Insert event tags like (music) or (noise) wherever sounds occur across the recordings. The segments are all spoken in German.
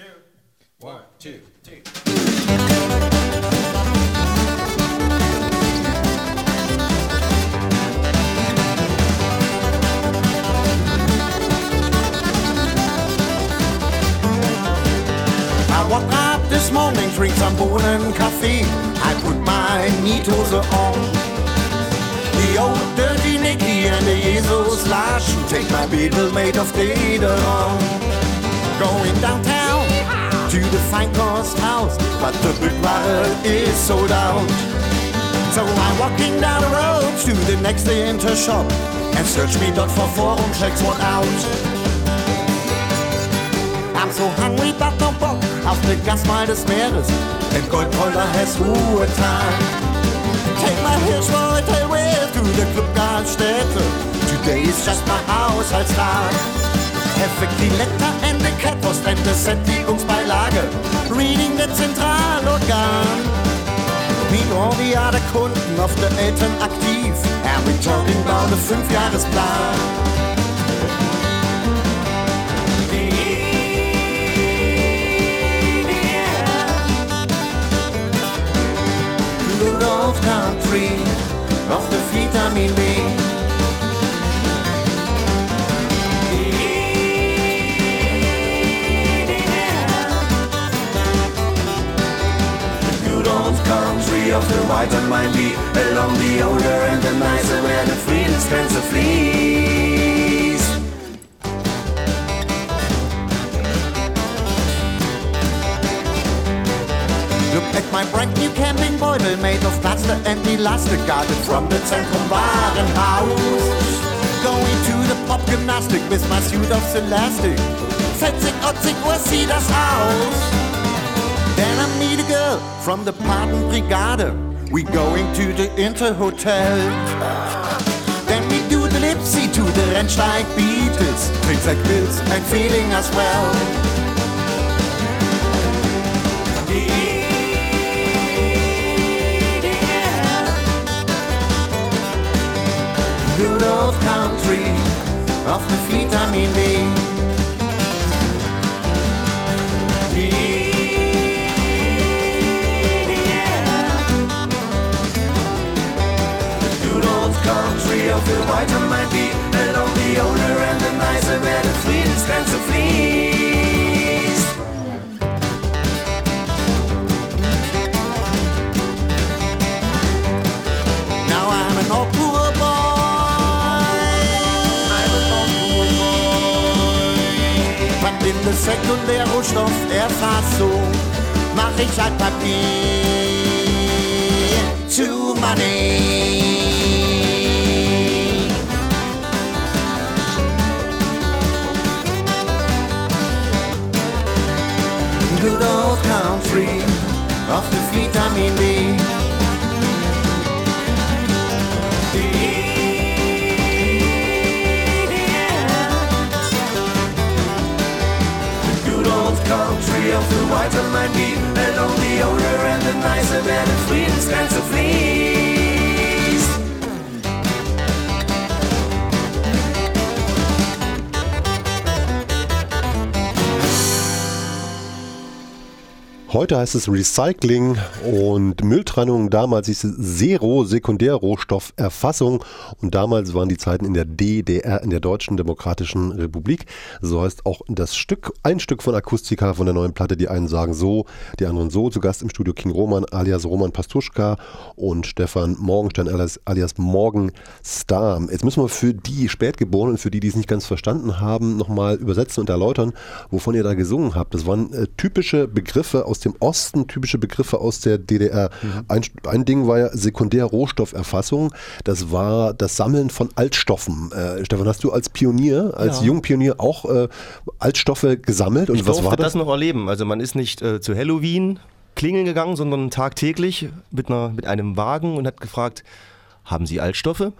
two, one, two, two. I woke up this morning, drink some Bohnen coffee. I put my Niethose on. The old dirty Nicky and the Jesus Lash. Take my Beetle made of data on. Going downtown to the fine house, but the big bottle is sold out. So I'm walking down the road to the next inter shop and search me dot for forum checks what out. I'm so hungry, but no Bock auf ne Gasmahl des Meeres. And Goldpolder has Ruhetag. Take my Hirschbeutel with to the Club Gartenstädte. Today is just my Haushaltstag. Effektiv letter and the Catwurst and the Sättigungsbeilage. Reading the Zentralorgan. Meet all the Kunden of the Eltern aktiv. And we talking about a Fünfjahresplan. Good country of the vitamin B. of the vitamin be Along the older and the nicer where the freedom stands to fleas. Look at my brand new camping beutel made of plaster and elastic guarded from the Zentrum Warenhaus. Going to the pop gymnastic with my suit of elastic. Fetzig, otzig, sieht das aus? From the Paten Brigade. We going to the Inter Hotel. Then we do the Lipsy to the Rennsteig Beatles. Things like this and feeling as well. country of the vitamin B. of the vitamin B. Along the older and the nicer where the to fleas. Now I'm an old poor boy. I'm an old poor boy. Was in der Sekundärrohstofferfassung mach ich halt Papier to money. Old country of the vitamin B. good old country of the white and my beat And on the older and the nicer where the freedom stands to Heute heißt es Recycling und Mülltrennung. Damals hieß es Zero, Sekundärrohstofferfassung. Und damals waren die Zeiten in der DDR, in der Deutschen Demokratischen Republik. So heißt auch das Stück, ein Stück von Akustika von der neuen Platte. Die einen sagen so, die anderen so. Zu Gast im Studio King Roman alias Roman Pastuschka und Stefan Morgenstern alias, alias Morgenstar. Jetzt müssen wir für die Spätgeborenen, für die, die es nicht ganz verstanden haben, nochmal übersetzen und erläutern, wovon ihr da gesungen habt. Das waren äh, typische Begriffe aus dem Osten, typische Begriffe aus der DDR. Ein, ein Ding war ja Sekundärrohstofferfassung. Das war das Sammeln von Altstoffen. Äh, Stefan, hast du als Pionier, als Ja. Jungpionier auch äh, Altstoffe gesammelt? Und Ich was durfte war das? das? noch erleben. Also man ist nicht äh, zu Halloween klingeln gegangen, sondern tagtäglich mit, einer, mit einem Wagen und hat gefragt, haben Sie Altstoffe?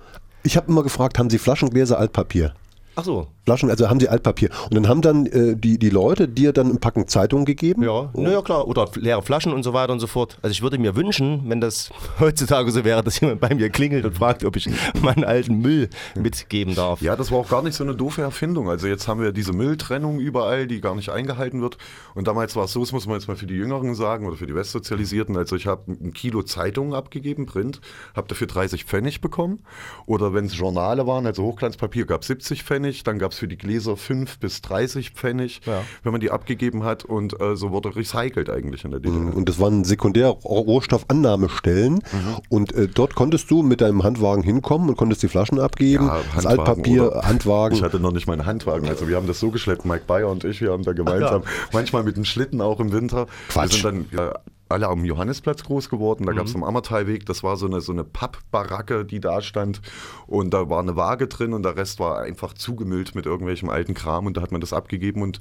Ich habe immer gefragt, haben Sie Flaschengläser, Altpapier? Ach so, Flaschen, also haben sie Altpapier. Und dann haben dann äh, die, die Leute dir dann ein Packen Zeitung gegeben. Ja, naja, klar. Oder leere Flaschen und so weiter und so fort. Also ich würde mir wünschen, wenn das (laughs) heutzutage so wäre, dass jemand bei mir klingelt und fragt, ob ich meinen alten Müll mitgeben darf. Ja, das war auch gar nicht so eine doofe Erfindung. Also jetzt haben wir diese Mülltrennung überall, die gar nicht eingehalten wird. Und damals war es so, das muss man jetzt mal für die Jüngeren sagen oder für die Westsozialisierten. Also ich habe ein Kilo Zeitungen abgegeben, Print, habe dafür 30 Pfennig bekommen. Oder wenn es Journale waren, also Hochglanzpapier, gab es 70 Pfennig. Dann gab es für die Gläser 5 bis 30 Pfennig, Ja. wenn man die abgegeben hat. Und äh, so wurde recycelt eigentlich in der DDR. Und das waren Sekundärrohstoffannahmestellen. Und äh, dort konntest du mit deinem Handwagen hinkommen und konntest die Flaschen abgeben. Ja, das Handwagen Altpapier, oder- Handwagen. Ich hatte noch nicht meinen Handwagen. Also wir haben das so geschleppt, Mike Bayer und ich, wir haben da gemeinsam, manchmal mit dem Schlitten auch im Winter. Quatsch. Wir sind dann ja, alle am Johannisplatz groß geworden. Da gab es am Ammertalweg, das war so eine, so eine Pappbaracke, die da stand. Und da war eine Waage drin und der Rest war einfach zugemüllt mit irgendwelchem alten Kram. Und da hat man das abgegeben und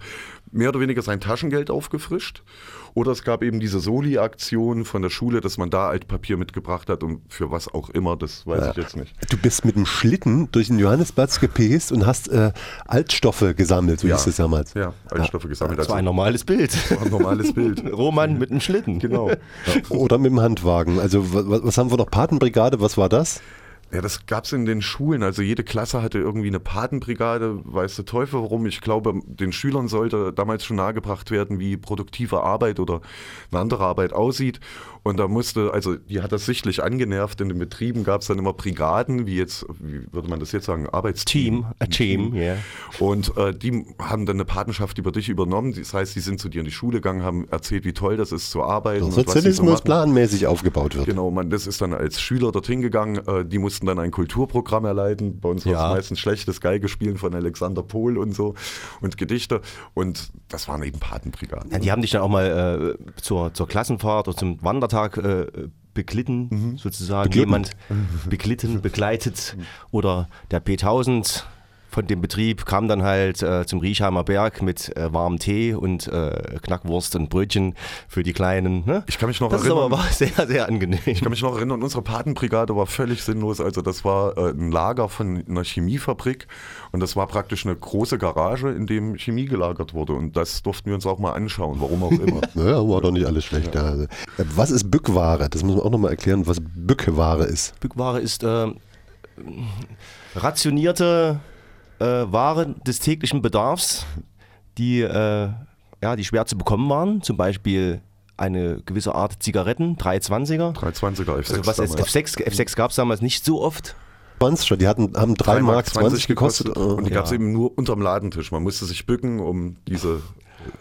mehr oder weniger sein Taschengeld aufgefrischt. Oder es gab eben diese Soli-Aktion von der Schule, dass man da Altpapier mitgebracht hat und für was auch immer, das weiß ich jetzt nicht. Du bist mit dem Schlitten durch den Johannisplatz gepäst und hast äh, Altstoffe gesammelt, so Ja. hieß es damals. Ja, Altstoffe gesammelt. Das war ein Also, normales Bild. war ein normales Bild. (laughs) Roman mit einem Schlitten. Genau. Oder mit dem Handwagen. Also wa- wa- was haben wir noch? Patenbrigade, was war das? Ja, das gab es in den Schulen. Also jede Klasse hatte irgendwie eine Patenbrigade, weiß der Teufel warum. Ich glaube, den Schülern sollte damals schon nahegebracht werden, wie produktive Arbeit oder eine andere Arbeit aussieht. Und da musste, also die hat das sichtlich angenervt. In den Betrieben gab es dann immer Brigaden, wie jetzt, wie würde man das jetzt sagen, Arbeitsteam. Team, a team, ja. Und äh, die haben dann eine Patenschaft über dich übernommen. Das heißt, die sind zu dir in die Schule gegangen, haben erzählt, wie toll das ist zu arbeiten. so Sozialismus machen. planmäßig aufgebaut wird. Genau, man, das ist dann als Schüler dorthin gegangen. Äh, die mussten dann ein Kulturprogramm erleiden. Bei uns war es Ja. meistens schlechtes Geigespielen von Alexander Pohl und so und Gedichte. Und das waren eben Patenbrigaden. Ja, die haben dich dann auch mal äh, zur, zur Klassenfahrt oder zum Wandertag äh, beglitten, sozusagen. Beglitten. Jemand beglitten, begleitet. (laughs) Oder der P1000 von dem Betrieb kam dann halt äh, zum Riechheimer Berg mit äh, warmem Tee und äh, Knackwurst und Brötchen für die Kleinen. Ne? Ich kann mich noch das erinnern. aber war (laughs) sehr, sehr angenehm. Ich kann mich noch erinnern, unsere Patenbrigade war völlig sinnlos. Also das war äh, ein Lager von einer Chemiefabrik und das war praktisch eine große Garage, in dem Chemie gelagert wurde. Und das durften wir uns auch mal anschauen, warum auch immer. (laughs) Ja, war doch nicht alles schlecht. Ja. Also, äh, Was ist Bückware? Das muss man auch nochmal erklären, was Bückware ist. Bückware ist äh, rationierte äh, Ware des täglichen Bedarfs, die, äh, ja, die schwer zu bekommen waren. Zum Beispiel eine gewisse Art Zigaretten, 320er. 320er F6 Also was ist damals. F6, F6 gab es damals nicht so oft. 20, die hatten, haben 3 Mark 20 gekostet. Und die Äh, gab es eben nur unterm Ladentisch. Man musste sich bücken, um diese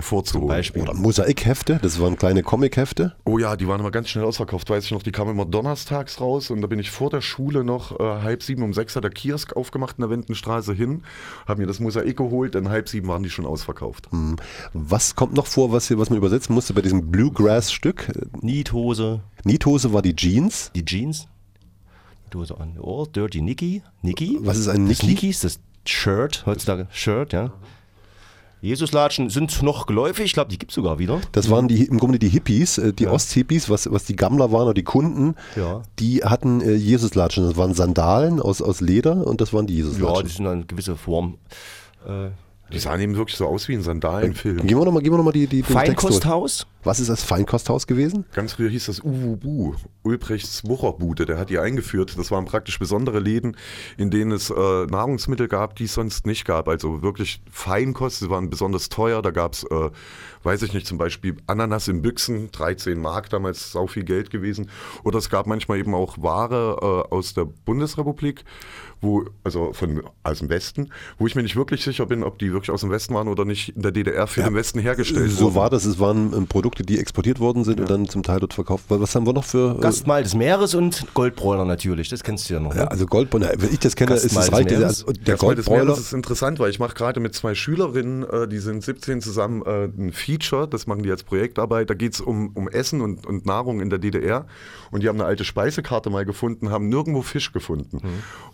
vorzuholen. Beispiel. Oder Mosaikhefte, das waren kleine Comichefte. Oh ja, die waren immer ganz schnell ausverkauft, weiß ich noch. Die kamen immer donnerstags raus und da bin ich vor der Schule noch äh, halb sieben um sechs hat der Kiosk aufgemacht in der Wendenstraße hin, habe mir das Mosaik geholt, dann halb sieben waren die schon ausverkauft. Was kommt noch vor, was, hier, was man übersetzen musste bei diesem Bluegrass-Stück? Niethose, Niethose war die Jeans. die Jeans. Dose an Ohr, Dirty Nicky. Nicky? Was ist ein Das Nicky? Nicky ist das Shirt, heutzutage Shirt, ja. Jesuslatschen sind noch geläufig, ich glaube, die gibt es sogar wieder. Das waren die, im Grunde die Hippies, äh, die Osthippies, was, was die Gammler waren oder die Kunden. Ja. Die hatten äh, Jesuslatschen. Das waren Sandalen aus, aus Leder und das waren die Ja, Jesuslatschen. die sind eine gewisse Form. Äh, Die sahen eben wirklich so aus wie ein Sandalenfilm. Gehen wir nochmal noch mal die, die, den Text durch. Was ist das Feinkosthaus gewesen? Ganz früher hieß das Uwubu, Ulbrichts Wucherbude, der hat die eingeführt. Das waren praktisch besondere Läden, in denen es äh, Nahrungsmittel gab, die es sonst nicht gab. Also wirklich Feinkost, sie waren besonders teuer. Da gab es, äh, weiß ich nicht, zum Beispiel Ananas in Büchsen, 13 Mark, damals sau viel Geld gewesen. Oder es gab manchmal eben auch Ware äh, aus der Bundesrepublik, wo, also von, aus dem Westen, wo ich mir nicht wirklich sicher bin, ob die wirklich aus dem Westen waren oder nicht in der DDR für den Westen hergestellt So wurden. war das. Es waren ähm, Produkte, die exportiert worden sind und dann zum Teil dort verkauft. Was haben wir noch für. äh, Gastmahl des Meeres und Goldbräuner natürlich, das kennst du ja noch. ja, Ne? also Goldbräuner, wenn ich das kenne, ist Gastmahl es des reicht. Meeres. Also der Das Mal des. Meeres ist interessant, weil ich mache gerade mit zwei Schülerinnen, äh, die sind 17 zusammen, äh, ein Feature, das machen die als Projektarbeit. Da geht es um, um Essen und, und Nahrung in der DDR. Und die haben eine alte Speisekarte mal gefunden, haben nirgendwo Fisch gefunden.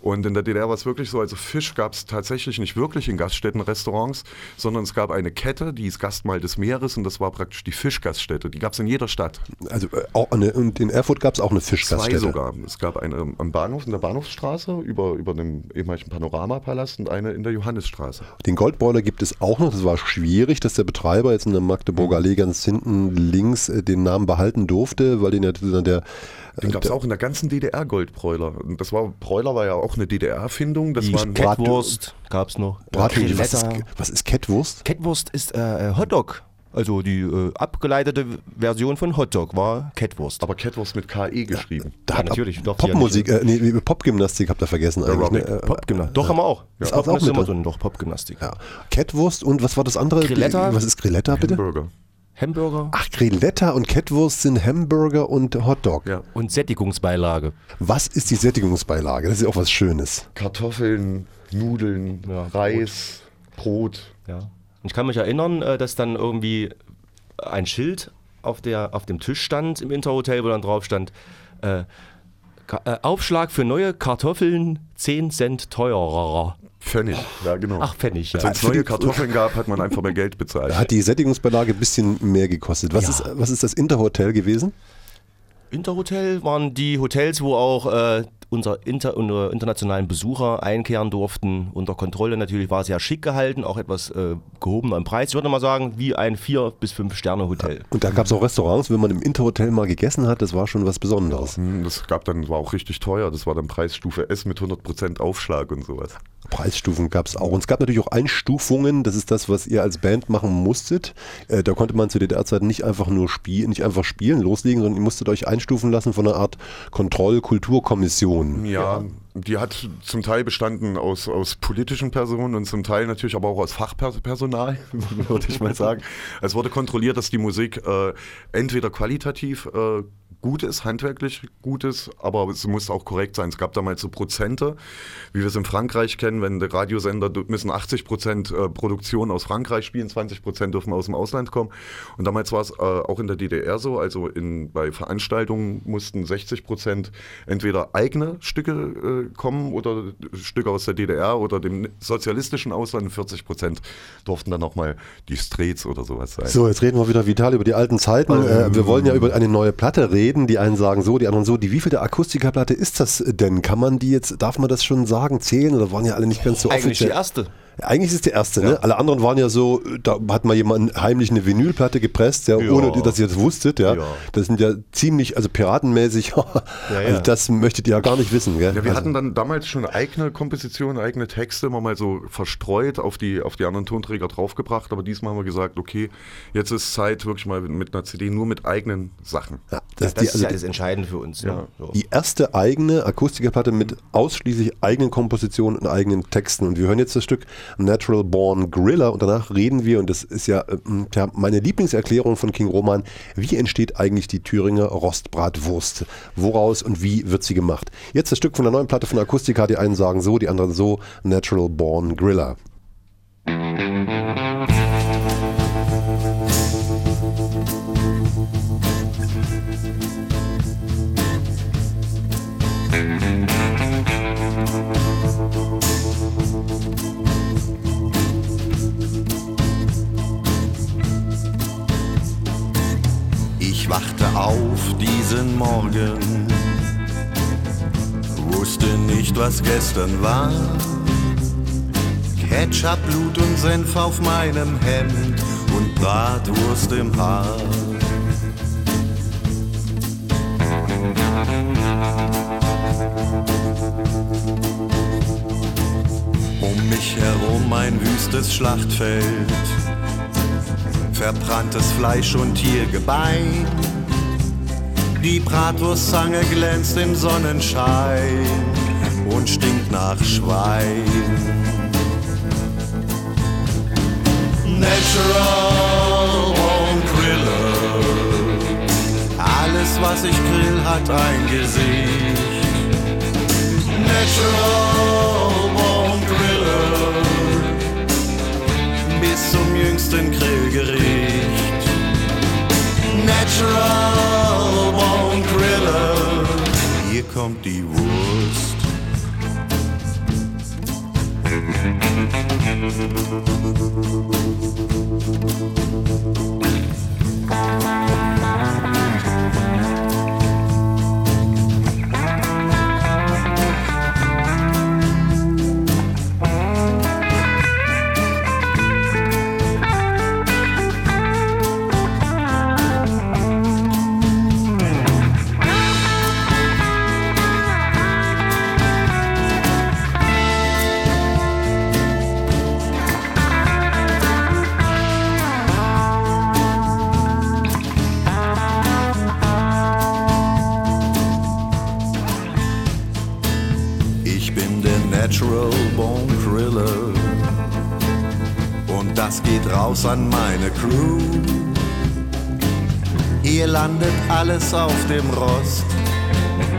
Und in der DDR war es wirklich so, also Fisch gab es tatsächlich nicht wirklich in Gaststätten, Restaurants, sondern es gab eine Kette, die ist Gastmahl des Meeres und das war praktisch die Fischgaststätte. Die gab es in jeder Stadt. Also äh, auch eine, und in Erfurt gab es auch eine Zwei Fischgaststätte. sogar. Es gab eine am Bahnhof, in der Bahnhofsstraße, über, über dem ehemaligen Panoramapalast und eine in der Johannisstraße. Den Goldboiler gibt es auch noch. Das war schwierig, dass der Betreiber jetzt in der Magdeburger Allee ganz hinten links äh, den Namen behalten durfte, weil den ja der Den gab es auch in der ganzen DDR Goldbräuler. Und das war, Bräuler war ja auch eine DDR-Erfindung. Das Die waren Kettwurst gab es noch. Bratwurst. Was ist, was ist Kettwurst? Kettwurst ist äh, äh, Hotdog. Also die äh, abgeleitete Version von Hotdog war Kettwurst. aber Kettwurst mit KE geschrieben. Da Ja, natürlich. Doch, Popmusik, äh, nee, Popgymnastik habt ihr vergessen eigentlich. Ne? Äh, Popgymnastik. Doch, haben wir auch. Ist Ja, auch- auch ist immer mit drin. Doch, Popgymnastik. ja. Kettwurst und was war das andere? Grilletta. Was ist Grilletta bitte? Burger. Hamburger Ach, Grilletta und Kettwurst sind Hamburger und Hotdog. Ja. und Sättigungsbeilage. Was ist die Sättigungsbeilage? Das ist ja auch was Schönes. Kartoffeln, Nudeln, Ja, Reis, Brot. Ja. Und ich kann mich erinnern, äh, dass dann irgendwie ein Schild auf, der, auf dem Tisch stand im Interhotel, wo dann drauf stand, äh, äh, Aufschlag für neue Kartoffeln 10 Cent teurer. Pfennig. Ja, genau. Ach, Pfennig, ja. Wenn es neue Kartoffeln gab, hat man einfach mehr Geld bezahlt. Hat die Sättigungsbeilage ein bisschen mehr gekostet. Was, Ja. ist, was ist das Interhotel gewesen? Interhotel waren die Hotels, wo auch äh, unser inter, unsere internationalen Besucher einkehren durften. Unter Kontrolle natürlich war es sehr schick gehalten, auch etwas äh, gehobener im Preis. Ich würde mal sagen, wie ein 4 bis 5 Sterne Hotel. Und da gab es auch Restaurants, wenn man im Interhotel mal gegessen hat, das war schon was Besonderes. Hm, Das gab dann, war auch richtig teuer. Das war dann Preisstufe S mit 100% Aufschlag und sowas. Preisstufen gab es auch. Und es gab natürlich auch Einstufungen. Das ist das, was ihr als Band machen musstet. Äh, da konnte man zu DDR-Zeiten nicht einfach nur spielen, nicht einfach spielen, loslegen, sondern ihr musstet euch einstufen lassen von einer Art Kontroll-Kulturkommission. Ja, die hat zum Teil bestanden aus, aus politischen Personen und zum Teil natürlich aber auch aus Fachpersonal, (laughs) würde ich mal sagen. Es wurde kontrolliert, dass die Musik äh, entweder qualitativ äh, gut ist, handwerklich gut ist, aber es muss auch korrekt sein. Es gab damals so Prozente, wie wir es in Frankreich kennen, wenn der Radiosender müssen 80 Prozent äh, Produktion aus Frankreich spielen, 20 Prozent dürfen aus dem Ausland kommen. Und damals war es äh, auch in der DDR so, also in, bei Veranstaltungen mussten 60 Prozent entweder eigene Stücke äh, kommen oder Stücke aus der DDR oder dem sozialistischen Ausland, 40 Prozent durften dann nochmal die Streets oder sowas sein. So, jetzt reden wir wieder vital über die alten Zeiten. Äh, wir wollen ja über eine neue Platte reden. Die einen sagen so, die anderen so. Die wievielte Akustikerplatte ist das denn? Kann man die jetzt, darf man das schon sagen, zählen oder waren ja alle nicht ganz so Eigentlich die offiziell? erste. Eigentlich ist es die erste, ne? Alle anderen waren ja so, da hat mal jemand heimlich eine Vinylplatte gepresst, ja, Ja. ohne dass ihr das wusstet, ja. Ja. Das sind ja ziemlich, also piratenmäßig, (laughs) also das möchtet ihr ja gar nicht wissen, gell? Ja, wir also, hatten dann damals schon eigene Kompositionen, eigene Texte immer mal so verstreut auf die, auf die anderen Tonträger draufgebracht, aber diesmal haben wir gesagt, okay, jetzt ist Zeit wirklich mal mit einer CD nur mit eigenen Sachen. ja, das, Das, ist die, ist also ja das Entscheidende für uns. Ja. So. die erste eigene Akustikerplatte mit ausschließlich eigenen Kompositionen und eigenen Texten. Und wir hören jetzt das Stück Natural Born Gorilla und danach reden wir, und das ist ja ähm, tja, meine Lieblingserklärung von King Roman, wie entsteht eigentlich die Thüringer Rostbratwurst? Woraus und wie wird sie gemacht? Jetzt das Stück von der neuen Platte von Akustika, die einen sagen so, die anderen so, Natural Born Gorilla. Ich diesen Morgen, wusste nicht, was gestern war. Ketchup, Blut und Senf auf meinem Hemd und Bratwurst im Haar. Um mich herum ein wüstes Schlachtfeld verbranntes Fleisch und Tiergebein. Die Bratwurstzange glänzt im Sonnenschein und stinkt nach Schwein. Natural Bone Griller. Alles, was ich grill, hat ein Gesicht. Natural Bone Griller bis zum jüngsten Grillgericht. Kommt die Wurst. Raus an meine Crew. Hier landet alles auf dem Rost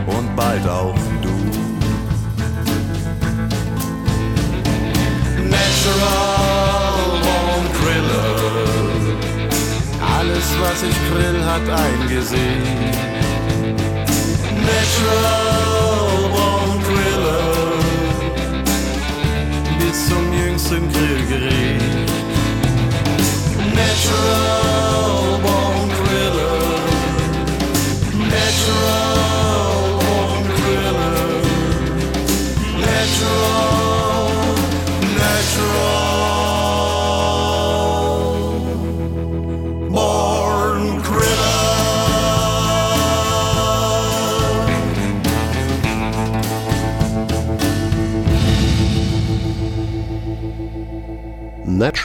und bald auch du. Natural Born Griller. Alles, was ich grill, hat eingesehen. Natural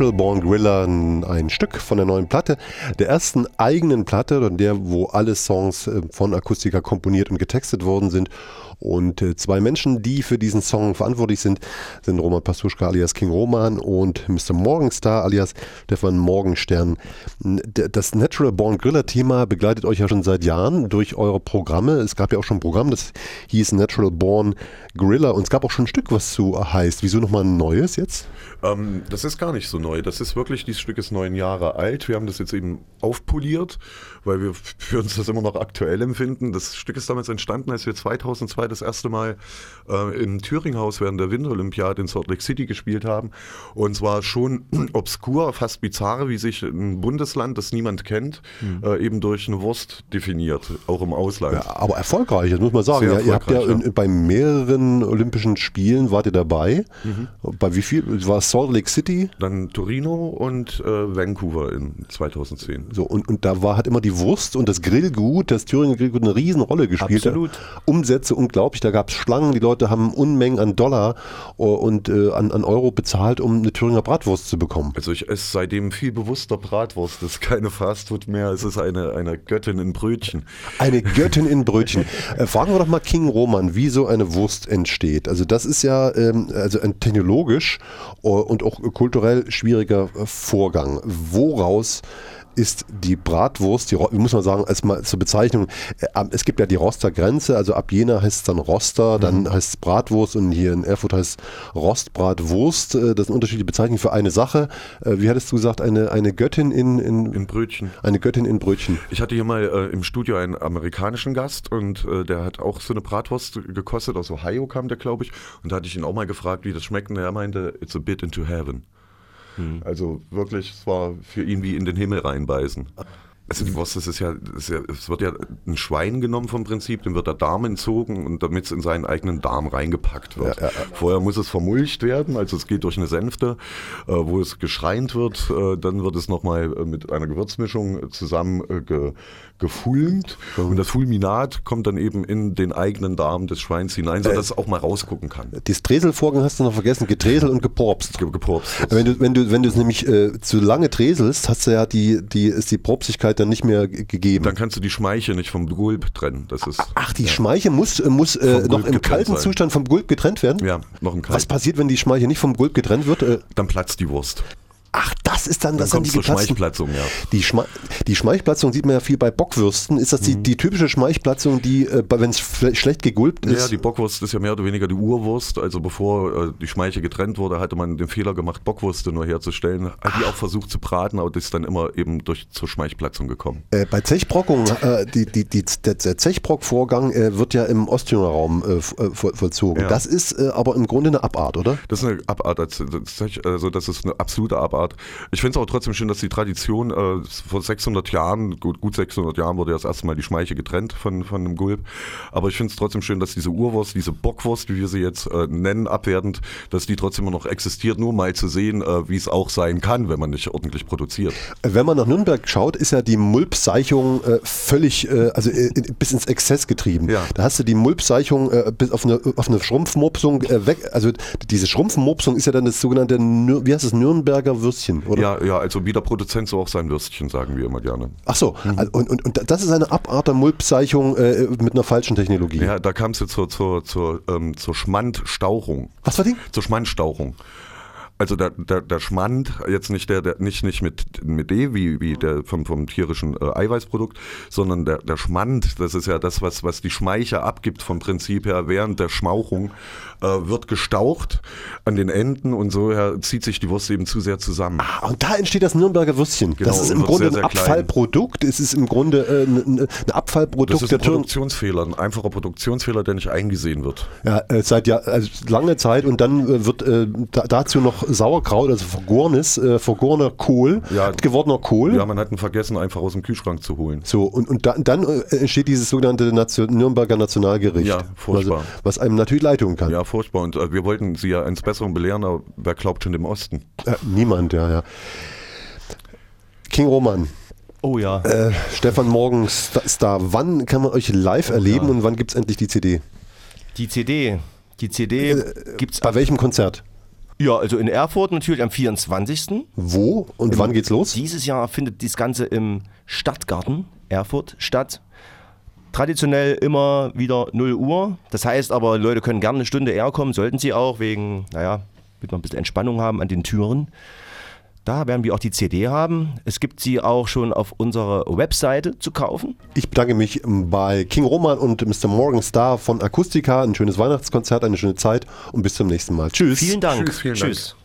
Marshall Born Gorilla, ein Stück von der neuen Platte, der ersten eigenen Platte, der, wo alle Songs äh, von Akustika komponiert und getextet worden sind. Und äh, zwei Menschen, die für diesen Song verantwortlich sind, sind Roman Pastuschka alias King Roman und Mr. Morgenstar alias Stefan Morgenstern. Das Natural Born Gorilla Thema begleitet euch ja schon seit Jahren durch eure Programme. Es gab ja auch schon ein Programm, das hieß Natural Born Gorilla und es gab auch schon ein Stück, was so heißt. Wieso nochmal ein neues jetzt? Ähm, das ist gar nicht so neu. Das ist wirklich, dieses Stück ist neun Jahre alt. Wir haben das jetzt eben aufpoliert, weil wir für uns das immer noch aktuell empfinden. Das Stück ist damals entstanden, als wir 2002 das erste Mal äh, im Thüringhaus während der Winterolympiade in Salt Lake City gespielt haben. Und zwar schon (clears throat) obskur, fast bizarr, wie sich ein Bundesland, das niemand kennt, äh, eben durch eine Wurst definiert, auch im Ausland. Ja, aber erfolgreich, das muss man sagen. Ja, ihr habt ja, in, bei mehreren Olympischen Spielen wart ihr dabei. Bei wie viel? War es Salt Lake City? Dann Torino und äh, Vancouver in 2010. So, und, und da war hat immer die Wurst und das Grillgut, das Thüringer Grillgut, eine Riesenrolle gespielt. Absolut. Umsätze unglaublich, da gab es Schlangen, die Leute haben Unmengen an Dollar äh, und äh, an, an Euro bezahlt, um eine Thüringer Bratwurst zu bekommen. Also ich esse seitdem viel bewusster Bratwurst. Das ist keine Fastfood mehr, es ist eine, eine Göttin in Brötchen. Eine Göttin in Brötchen. (laughs) Äh, fragen wir doch mal King Roman, wie so eine Wurst entsteht. Also das ist ja ähm, also ein technologisch äh, und auch kulturell schwieriger äh, Vorgang. Woraus ist die Bratwurst, die, wie muss man sagen, erstmal zur Bezeichnung, äh, es gibt ja die Roster-Grenze, also ab Jena heißt es dann Roster, dann heißt es Bratwurst und hier in Erfurt heißt es Rostbratwurst. Äh, Das sind unterschiedliche Bezeichnungen für eine Sache. Wie hattest du gesagt, eine, eine Göttin in, in, In Brötchen. eine Göttin in Brötchen. Ich hatte hier mal äh, im Studio einen amerikanischen Gast und äh, der hat auch so eine Bratwurst gekostet. Aus Ohio kam der, glaube ich. Und da hatte ich ihn auch mal gefragt, wie das schmeckt. Und er meinte, it's a bit into heaven. Also wirklich, es war für ihn wie in den Himmel reinbeißen. Also die Wurst, das ist ja, das ist ja, es wird ja ein Schwein genommen vom Prinzip, dem wird der Darm entzogen und damit es in seinen eigenen Darm reingepackt wird. Vorher muss es vermulcht werden, also es geht durch eine Sänfte, äh, wo es geschreint wird, äh, dann wird es nochmal äh, mit einer Gewürzmischung zusammen äh, ge, gefulmt und das Fulminat kommt dann eben in den eigenen Darm des Schweins hinein, sodass es auch mal rausgucken kann. Das Dreselvorgang hast du noch vergessen, gedreselt und geporpst. Ge- Gepurpst. Wenn du, wenn du, wenn du es nämlich äh, zu lange dreselst, hast du ja die, die, ist die Propsigkeit dann nicht mehr gegeben. Dann kannst du die Schmeiche nicht vom Gulp trennen. Das ist Ach, die Schmeiche muss, äh, muss äh, noch im kalten sein. Zustand vom Gulp getrennt werden? ja noch ein Was Kalt. passiert, wenn die Schmeiche nicht vom Gulp getrennt wird? Äh, Dann platzt die Wurst. Ach, das ist dann, Dann das kommt die. Schmeichplatzung, ja. Die, Schme die Schmeichplatzung sieht man ja viel bei Bockwürsten. Ist das die, die typische Schmeichplatzung, die, äh, wenn es schlecht gegulpt ist? Ja, die Bockwurst ist ja mehr oder weniger die Urwurst. Also bevor äh, die Schmeiche getrennt wurde, hatte man den Fehler gemacht, Bockwürste nur herzustellen. Hat die auch versucht zu braten, aber das ist dann immer eben durch zur Schmeichplatzung gekommen. Äh, bei Zechbrockung, äh, die, die, die, der, der Zechbrock-Vorgang äh, wird ja im Ostthüringer Raum äh, vo- voll- vollzogen. Ja. Das ist aber im Grunde eine Abart, oder? Das ist eine Abart, also das ist eine absolute Abart. Ich finde es auch trotzdem schön, dass die Tradition äh, vor 600 Jahren, gut, gut 600 Jahren wurde ja das erste Mal die Schmeiche getrennt von, von dem Gulp. Aber ich finde es trotzdem schön, dass diese Urwurst, diese Bockwurst, wie wir sie jetzt äh, nennen, abwertend, dass die trotzdem immer noch existiert, nur mal zu sehen, äh, wie es auch sein kann, wenn man nicht ordentlich produziert. Äh, Wenn man nach Nürnberg schaut, ist ja die Mulpseichung äh, völlig, äh, also bis ins Exzess getrieben. Ja. Da hast du die Mulpseichung bis auf eine, auf eine Schrumpfmopsung weg. Also diese Schrumpfmopsung ist ja dann das sogenannte, wie heißt es, Nürnberger Würstchen, oder? Ja, ja, also wie der Produzent so auch sein Würstchen, sagen wir immer gerne. Ach so, Mhm. also, und, und, und das ist eine Abart der Mulpseichung äh, mit einer falschen Technologie. Ja, da kam es jetzt zur, zur, zur, ähm, zur Schmandstauchung. Was war die? Zur Schmandstauchung. Also der, der, der Schmand, jetzt nicht der, der nicht, nicht mit, mit D, wie, wie der vom, vom tierischen äh, Eiweißprodukt, sondern der, der Schmand, das ist ja das, was, was die Schmeiche abgibt vom Prinzip her während der Schmauchung, äh, wird gestaucht an den Enden und so her zieht sich die Wurst eben zu sehr zusammen. Ah, und da entsteht das Nürnberger Würstchen. Genau, das ist im Grunde sehr, sehr ein. Abfallprodukt. Es ist im Grunde äh, ein, ein Abfallprodukt Das ist ein. Produktionsfehler, ein einfacher Produktionsfehler, der nicht eingesehen wird. Ja, äh, seit ja, also lange Zeit und dann äh, wird da, dazu noch Sauerkraut, also vergorenes, äh, vergorener Kohl, Ja. gewordener Kohl. Ja, man hat ihn vergessen, einfach aus dem Kühlschrank zu holen. So, und, und da, dann äh, entsteht dieses sogenannte Nation, Nürnberger Nationalgericht. Ja, furchtbar. Also, was einem natürlich leid tun kann. Ja, furchtbar. Und äh, wir wollten sie ja eines Besseren belehren, aber wer glaubt schon dem Osten? Äh, niemand, ja, ja. King Roman, Oh ja. äh, Stefan Morgen Sta- Star, wann kann man euch live erleben und wann gibt es endlich die CD? Die CD. Die CD gibt's Bei welchem Konzert? Ja, also in Erfurt natürlich am 24. Wo und wann geht's los? Dieses Jahr findet das Ganze im Stadtgarten Erfurt statt. Traditionell immer wieder 0 Uhr. Das heißt aber, Leute können gerne eine Stunde eher kommen, sollten sie auch, wegen, naja, damit wir ein bisschen Entspannung haben an den Türen. Da werden wir auch die CD haben. Es gibt sie auch schon auf unserer Webseite zu kaufen. Ich bedanke mich bei King Roman und Mr. Morgan Star von Akustika. Ein schönes Weihnachtskonzert, eine schöne Zeit und bis zum nächsten Mal. Tschüss. Vielen Dank. Tschüss, vielen Dank. Tschüss.